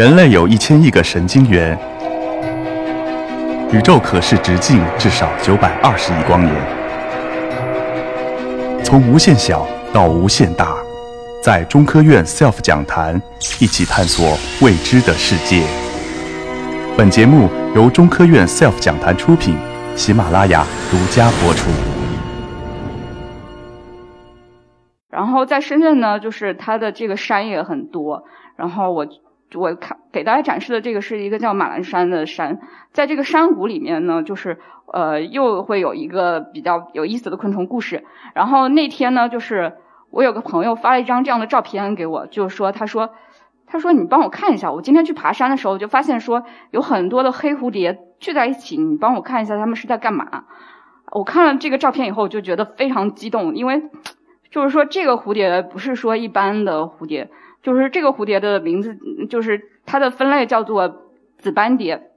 人类有一千亿个神经元，宇宙可视直径至少九百二十亿光年。从无限小到无限大，在中科院 SELF 讲坛一起探索未知的世界。本节目由中科院 SELF 讲坛出品，喜马拉雅独家播出。然后在深圳呢，就是它的这个山也很多。然后我我看给大家展示的这个是一个叫马栏山的山，在这个山谷里面呢，就是呃又会有一个比较有意思的昆虫故事。然后那天呢，就是我有个朋友发了一张这样的照片给我，就是说他说他说你帮我看一下，我今天去爬山的时候就发现说有很多的黑蝴蝶聚在一起，你帮我看一下他们是在干嘛。我看了这个照片以后就觉得非常激动，因为就是说这个蝴蝶不是说一般的蝴蝶。就是这个蝴蝶的名字，就是它的分类叫做紫斑蝶。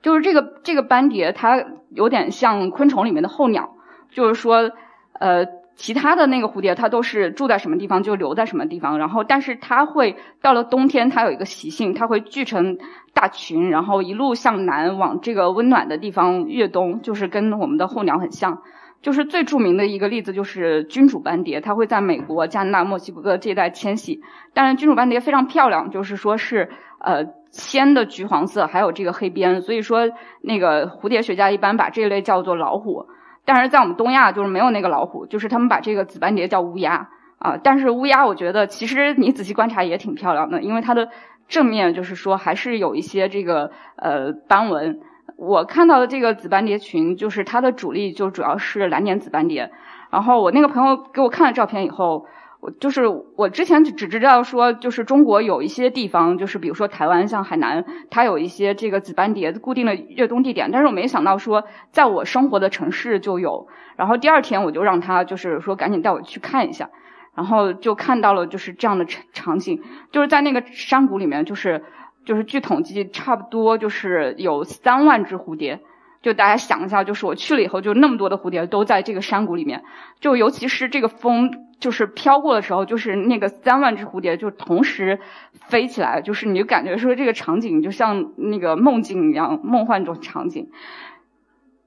就是这个这个斑蝶，它有点像昆虫里面的候鸟。就是说，呃，其他的那个蝴蝶，它都是住在什么地方就留在什么地方。然后，但是它会到了冬天，它有一个习性，它会聚成大群，然后一路向南往这个温暖的地方越冬，就是跟我们的候鸟很像。就是最著名的一个例子，就是君主斑蝶，它会在美国、加拿大、墨西哥这一带迁徙。但是君主斑蝶非常漂亮，就是说是呃鲜的橘黄色，还有这个黑边，所以说那个蝴蝶学家一般把这一类叫做老虎。但是在我们东亚就是没有那个老虎，就是他们把这个紫斑蝶叫乌鸦啊。但是乌鸦我觉得其实你仔细观察也挺漂亮的，因为它的正面就是说还是有一些这个呃斑纹。我看到的这个紫斑蝶群，就是它的主力就主要是蓝点紫斑蝶。然后我那个朋友给我看了照片以后，我就是我之前只知道说，就是中国有一些地方，就是比如说台湾像海南，它有一些这个紫斑蝶固定的越冬地点。但是我没想到说，在我生活的城市就有。然后第二天我就让他就是说赶紧带我去看一下，然后就看到了就是这样的场景，就是在那个山谷里面，就是。就是据统计，差不多就是有三万只蝴蝶。就大家想一下，就是我去了以后，就那么多的蝴蝶都在这个山谷里面。就尤其是这个风就是飘过的时候，就是那个三万只蝴蝶就同时飞起来，就是你就感觉说这个场景就像那个梦境一样，梦幻中场景。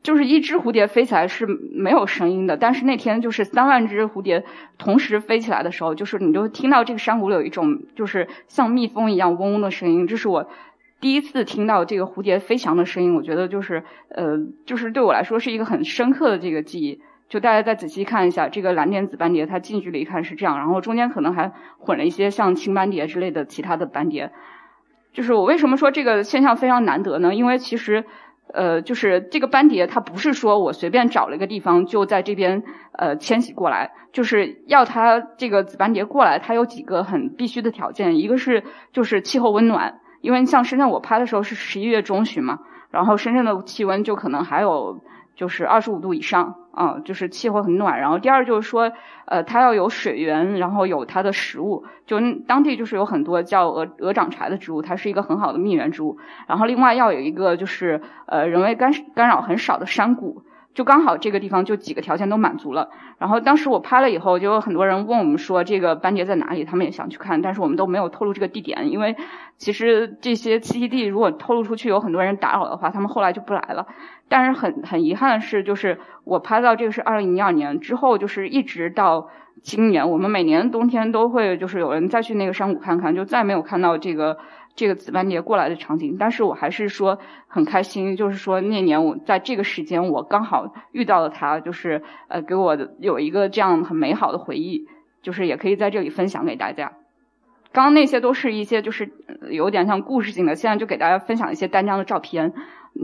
就是一只蝴蝶飞起来是没有声音的，但是那天就是三万只蝴蝶同时飞起来的时候，就是你就听到这个山谷里有一种就是像蜜蜂一样嗡嗡的声音。这是我第一次听到这个蝴蝶飞翔的声音，我觉得就是呃，就是对我来说是一个很深刻的这个记忆。就大家再仔细看一下，这个蓝点紫斑蝶，它近距离看是这样，然后中间可能还混了一些像青斑蝶之类的其他的斑蝶。就是我为什么说这个现象非常难得呢？因为其实。呃，就是这个斑蝶，它不是说我随便找了一个地方就在这边呃迁徙过来，就是要它这个紫斑蝶过来，它有几个很必须的条件，一个是就是气候温暖，因为像深圳我拍的时候是十一月中旬嘛，然后深圳的气温就可能还有。就是二十五度以上啊，就是气候很暖。然后第二就是说，呃，它要有水源，然后有它的食物。就当地就是有很多叫鹅鹅掌柴的植物，它是一个很好的蜜源植物。然后另外要有一个就是呃人为干干扰很少的山谷。就刚好这个地方就几个条件都满足了，然后当时我拍了以后，就有很多人问我们说这个斑蝶在哪里，他们也想去看，但是我们都没有透露这个地点，因为其实这些栖息地如果透露出去有很多人打扰的话，他们后来就不来了。但是很很遗憾的是，就是我拍到这个是二零一二年之后，就是一直到今年，我们每年冬天都会就是有人再去那个山谷看看，就再没有看到这个。这个紫斑蝶过来的场景，但是我还是说很开心，就是说那年我在这个时间我刚好遇到了它，就是呃给我有一个这样很美好的回忆，就是也可以在这里分享给大家。刚刚那些都是一些就是有点像故事性的，现在就给大家分享一些单张的照片。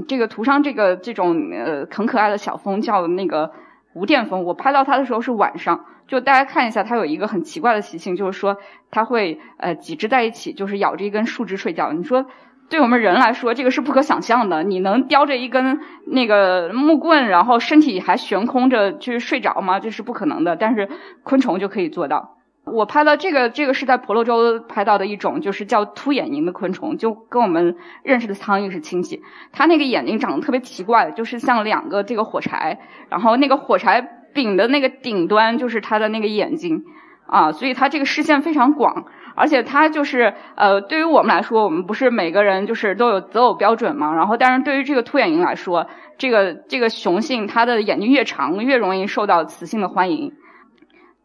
这个图上这个这种呃很可爱的小蜂叫那个无电蜂，我拍到它的时候是晚上。就大家看一下，它有一个很奇怪的习性，就是说它会呃几只在一起，就是咬着一根树枝睡觉。你说对我们人来说，这个是不可想象的。你能叼着一根那个木棍，然后身体还悬空着去睡着吗？这是不可能的。但是昆虫就可以做到。我拍到这个，这个是在婆罗洲拍到的一种，就是叫凸眼蝇的昆虫，就跟我们认识的苍蝇是亲戚。它那个眼睛长得特别奇怪，就是像两个这个火柴，然后那个火柴。柄的那个顶端就是它的那个眼睛，啊，所以它这个视线非常广，而且它就是呃，对于我们来说，我们不是每个人就是都有择偶标准嘛。然后，但是对于这个凸眼蝇来说，这个这个雄性它的眼睛越长，越容易受到雌性的欢迎。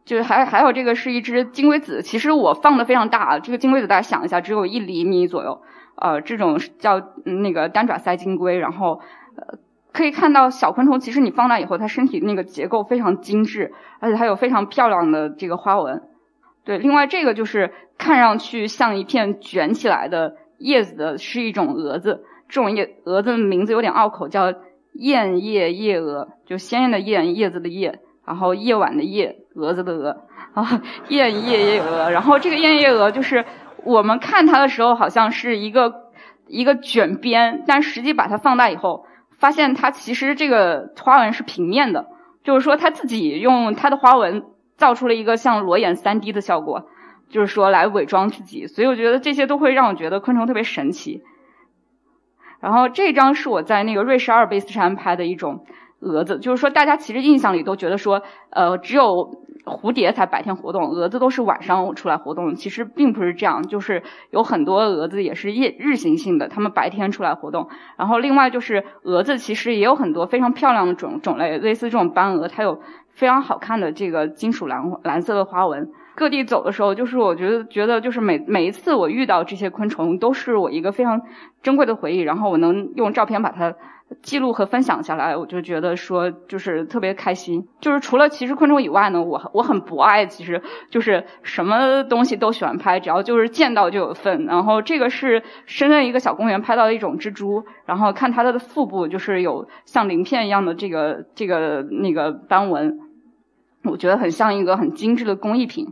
就是还还有这个是一只金龟子，其实我放的非常大，这个金龟子大家想一下，只有一厘米左右。呃，这种叫那个单爪腮金龟，然后呃可以看到小昆虫，其实你放大以后，它身体那个结构非常精致，而且它有非常漂亮的这个花纹。对，另外这个就是看上去像一片卷起来的叶子的，是一种蛾子。这种叶蛾子的名字有点拗口，叫燕叶叶蛾，就鲜艳的艳，叶子的叶，然后夜晚的夜，蛾子的蛾，啊，燕夜夜蛾。然后这个燕夜蛾就是我们看它的时候，好像是一个一个卷边，但实际把它放大以后，发现它其实这个花纹是平面的，就是说它自己用它的花纹。造出了一个像裸眼三 D 的效果，就是说来伪装自己，所以我觉得这些都会让我觉得昆虫特别神奇。然后这张是我在那个瑞士阿尔卑斯山拍的一种蛾子，就是说大家其实印象里都觉得说，呃，只有蝴蝶才白天活动，蛾子都是晚上出来活动，其实并不是这样，就是有很多蛾子也是夜日行性的，它们白天出来活动。然后另外就是蛾子其实也有很多非常漂亮的种种类，类似这种斑蛾，它有。非常好看的这个金属蓝蓝色的花纹，各地走的时候，就是我觉得觉得就是每每一次我遇到这些昆虫，都是我一个非常珍贵的回忆。然后我能用照片把它。记录和分享下来，我就觉得说就是特别开心。就是除了其实昆虫以外呢，我我很博爱，其实就是什么东西都喜欢拍，只要就是见到就有份。然后这个是深圳一个小公园拍到的一种蜘蛛，然后看它的腹部就是有像鳞片一样的这个这个那个斑纹，我觉得很像一个很精致的工艺品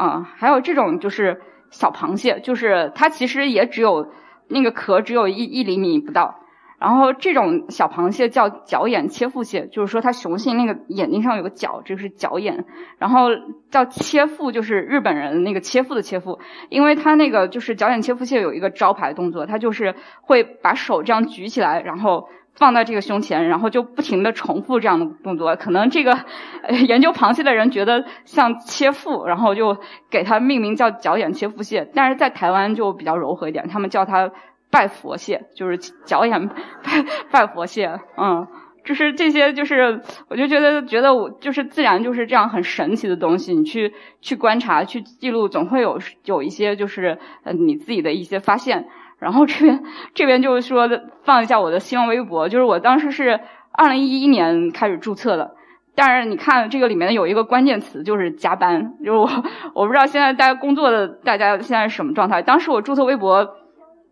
啊。还有这种就是小螃蟹，就是它其实也只有那个壳只有一一厘米不到。然后这种小螃蟹叫角眼切腹蟹，就是说它雄性那个眼睛上有个角，这是角眼。然后叫切腹，就是日本人那个切腹的切腹，因为它那个就是角眼切腹蟹有一个招牌动作，它就是会把手这样举起来，然后放在这个胸前，然后就不停的重复这样的动作。可能这个研究螃蟹的人觉得像切腹，然后就给它命名叫脚眼切腹蟹。但是在台湾就比较柔和一点，他们叫它。拜佛蟹就是脚眼拜拜佛蟹，嗯，就是这些，就是我就觉得觉得我就是自然就是这样很神奇的东西，你去去观察去记录，总会有有一些就是呃你自己的一些发现。然后这边这边就是说放一下我的新浪微博，就是我当时是二零一一年开始注册的，但是你看这个里面有一个关键词就是加班，就是我我不知道现在大家工作的大家现在什么状态。当时我注册微博。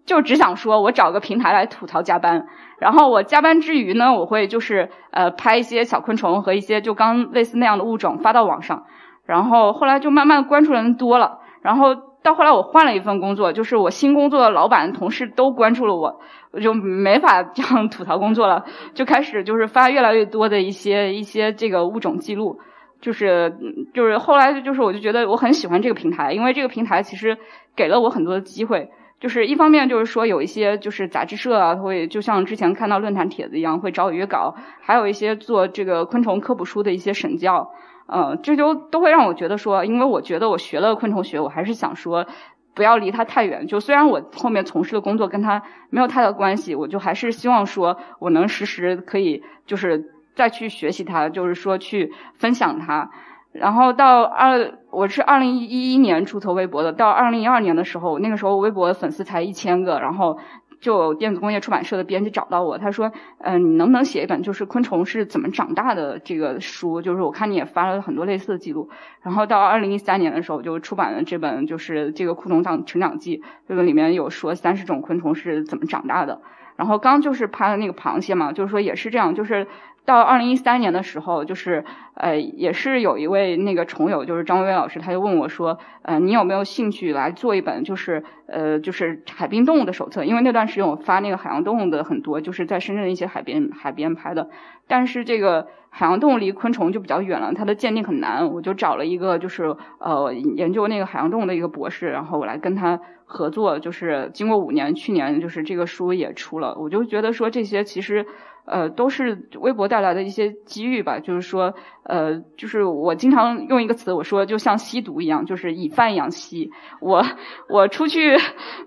就只想说，我找个平台来吐槽加班，然后我加班之余呢，我会就是呃拍一些小昆虫和一些就刚类似那样的物种发到网上，然后后来就慢慢关注人多了，然后到后来我换了一份工作，就是我新工作的老板同事都关注了我，我就没法这样吐槽工作了，就开始就是发越来越多的一些一些这个物种记录，就是就是后来就是我就觉得我很喜欢这个平台，因为这个平台其实给了我很多的机会。就是一方面就是说有一些就是杂志社啊会就像之前看到论坛帖子一样会找我约稿，还有一些做这个昆虫科普书的一些审教，呃，这就都会让我觉得说，因为我觉得我学了昆虫学，我还是想说不要离它太远。就虽然我后面从事的工作跟它没有太大关系，我就还是希望说我能时时可以就是再去学习它，就是说去分享它。然后到二，我是二零一一年注册微博的。到二零一二年的时候，那个时候微博粉丝才一千个，然后就电子工业出版社的编辑找到我，他说：“嗯，你能不能写一本就是昆虫是怎么长大的这个书？就是我看你也发了很多类似的记录。”然后到二零一三年的时候，就出版了这本就是这个《昆虫长成长记》，这个里面有说三十种昆虫是怎么长大的。然后刚就是拍了那个螃蟹嘛，就是说也是这样，就是。到二零一三年的时候，就是呃，也是有一位那个虫友，就是张薇薇老师，他就问我说，呃，你有没有兴趣来做一本，就是呃，就是海滨动物的手册？因为那段时间我发那个海洋动物的很多，就是在深圳的一些海边海边拍的，但是这个海洋动物离昆虫就比较远了，它的鉴定很难，我就找了一个就是呃研究那个海洋动物的一个博士，然后我来跟他合作，就是经过五年，去年就是这个书也出了，我就觉得说这些其实。呃，都是微博带来的一些机遇吧。就是说，呃，就是我经常用一个词，我说就像吸毒一样，就是以贩养吸。我我出去，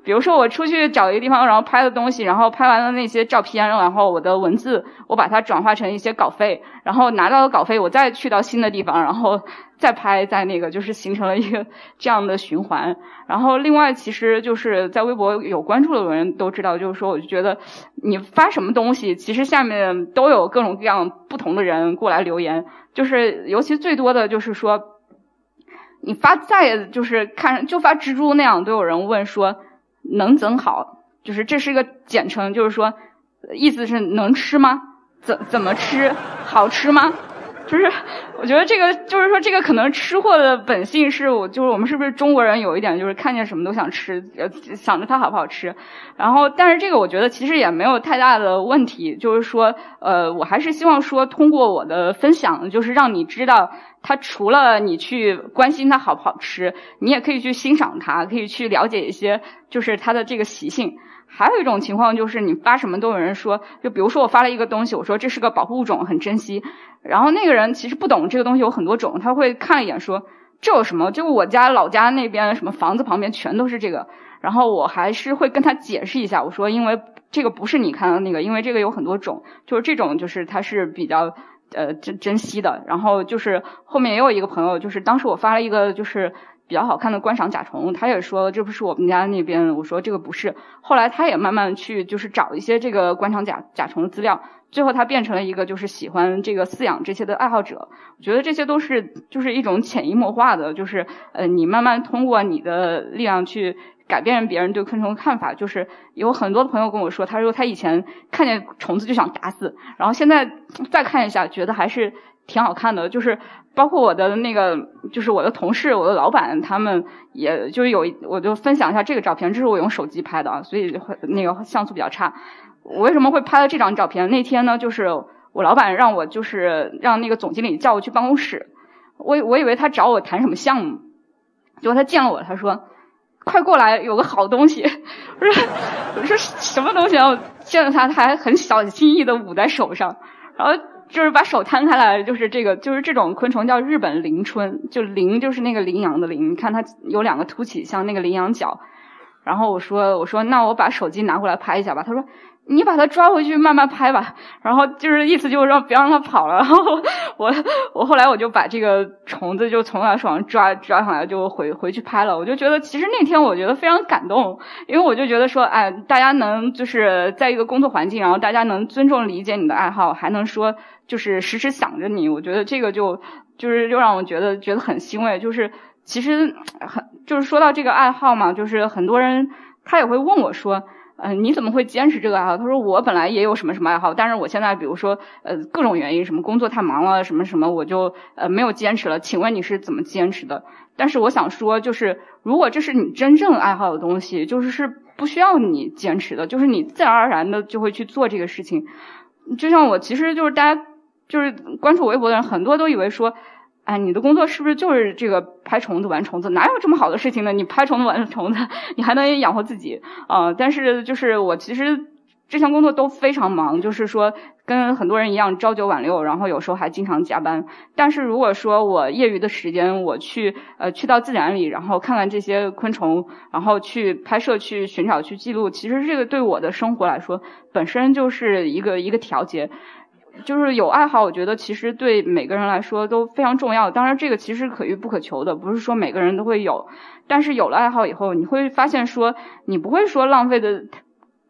比如说我出去找一个地方，然后拍的东西，然后拍完了那些照片，然后我的文字，我把它转化成一些稿费，然后拿到了稿费，我再去到新的地方，然后。再拍，再那个，就是形成了一个 这样的循环。然后，另外，其实就是在微博有关注的人都知道，就是说，我就觉得你发什么东西，其实下面都有各种各样不同的人过来留言。就是，尤其最多的就是说，你发再就是看就发蜘蛛那样，都有人问说能怎好？就是这是一个简称，就是说意思是能吃吗？怎怎么吃？好吃吗？就是我觉得这个就是说这个可能吃货的本性是我就是我们是不是中国人有一点就是看见什么都想吃，呃想着它好不好吃，然后但是这个我觉得其实也没有太大的问题，就是说呃我还是希望说通过我的分享，就是让你知道它除了你去关心它好不好吃，你也可以去欣赏它，可以去了解一些就是它的这个习性。还有一种情况就是你发什么都有人说，就比如说我发了一个东西，我说这是个保护物种，很珍惜。然后那个人其实不懂这个东西有很多种，他会看一眼说这有什么？就我家老家那边什么房子旁边全都是这个。然后我还是会跟他解释一下，我说因为这个不是你看到那个，因为这个有很多种，就是这种就是它是比较呃珍珍惜的。然后就是后面也有一个朋友，就是当时我发了一个就是。比较好看的观赏甲虫，他也说这不是我们家那边，我说这个不是。后来他也慢慢去就是找一些这个观赏甲甲虫的资料，最后他变成了一个就是喜欢这个饲养这些的爱好者。我觉得这些都是就是一种潜移默化的，就是呃你慢慢通过你的力量去改变别人对昆虫的看法。就是有很多朋友跟我说，他说他以前看见虫子就想打死，然后现在再看一下，觉得还是挺好看的，就是。包括我的那个，就是我的同事、我的老板，他们也就有，我就分享一下这个照片，这是我用手机拍的啊，所以那个像素比较差。我为什么会拍到这张照片？那天呢，就是我老板让我，就是让那个总经理叫我去办公室，我我以为他找我谈什么项目，结果他见了我，他说：“快过来，有个好东西。”我说：“我说什么东西啊？”我见了他，他还很小心翼翼的捂在手上，然后。就是把手摊开来，就是这个，就是这种昆虫叫日本铃春，就铃就是那个羚羊的羚，你看它有两个凸起，像那个羚羊角。然后我说，我说那我把手机拿过来拍一下吧。他说。你把它抓回去慢慢拍吧，然后就是意思就是让别让它跑了。然后我我后来我就把这个虫子就从他手上抓抓上来就回回去拍了。我就觉得其实那天我觉得非常感动，因为我就觉得说，哎，大家能就是在一个工作环境，然后大家能尊重理解你的爱好，还能说就是时时想着你，我觉得这个就就是又让我觉得觉得很欣慰。就是其实很就是说到这个爱好嘛，就是很多人他也会问我说。嗯，你怎么会坚持这个爱好？他说我本来也有什么什么爱好，但是我现在比如说呃各种原因，什么工作太忙了，什么什么，我就呃没有坚持了。请问你是怎么坚持的？但是我想说，就是如果这是你真正爱好的东西，就是是不需要你坚持的，就是你自然而然的就会去做这个事情。就像我，其实就是大家就是关注微博的人，很多都以为说。哎，你的工作是不是就是这个拍虫子、玩虫子？哪有这么好的事情呢？你拍虫子、玩虫子，你还能养活自己啊？但是就是我其实这项工作都非常忙，就是说跟很多人一样朝九晚六，然后有时候还经常加班。但是如果说我业余的时间，我去呃去到自然里，然后看看这些昆虫，然后去拍摄、去寻找、去记录，其实这个对我的生活来说，本身就是一个一个调节。就是有爱好，我觉得其实对每个人来说都非常重要。当然，这个其实可遇不可求的，不是说每个人都会有。但是有了爱好以后，你会发现说，你不会说浪费的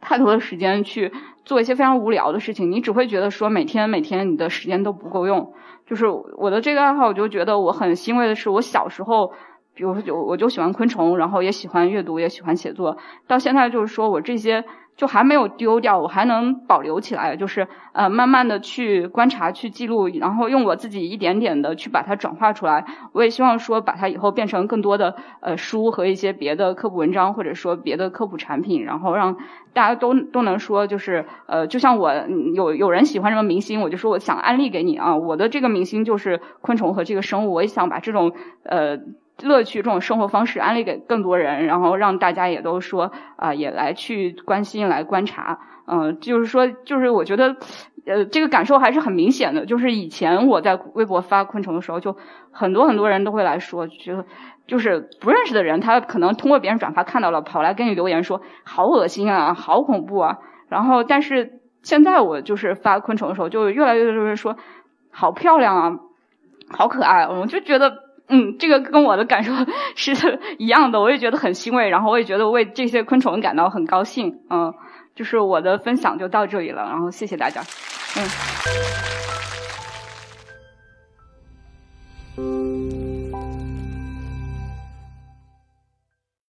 太多的时间去做一些非常无聊的事情，你只会觉得说每天每天你的时间都不够用。就是我的这个爱好，我就觉得我很欣慰的是，我小时候，比如说我就喜欢昆虫，然后也喜欢阅读，也喜欢写作，到现在就是说我这些。就还没有丢掉，我还能保留起来，就是呃，慢慢的去观察、去记录，然后用我自己一点点的去把它转化出来。我也希望说，把它以后变成更多的呃书和一些别的科普文章，或者说别的科普产品，然后让大家都都能说，就是呃，就像我有有人喜欢什么明星，我就说我想安利给你啊，我的这个明星就是昆虫和这个生物，我也想把这种呃。乐趣这种生活方式安利给更多人，然后让大家也都说啊，也来去关心、来观察。嗯，就是说，就是我觉得呃，这个感受还是很明显的。就是以前我在微博发昆虫的时候，就很多很多人都会来说，就就是不认识的人，他可能通过别人转发看到了，跑来跟你留言说好恶心啊，好恐怖啊。然后，但是现在我就是发昆虫的时候，就越来越多人说好漂亮啊，好可爱。我就觉得，嗯这个跟我的感受 是一样的我也觉得很欣慰然后我也觉得为这些昆虫感到很高兴嗯就是我的分享就到这里了然后谢谢大家。嗯。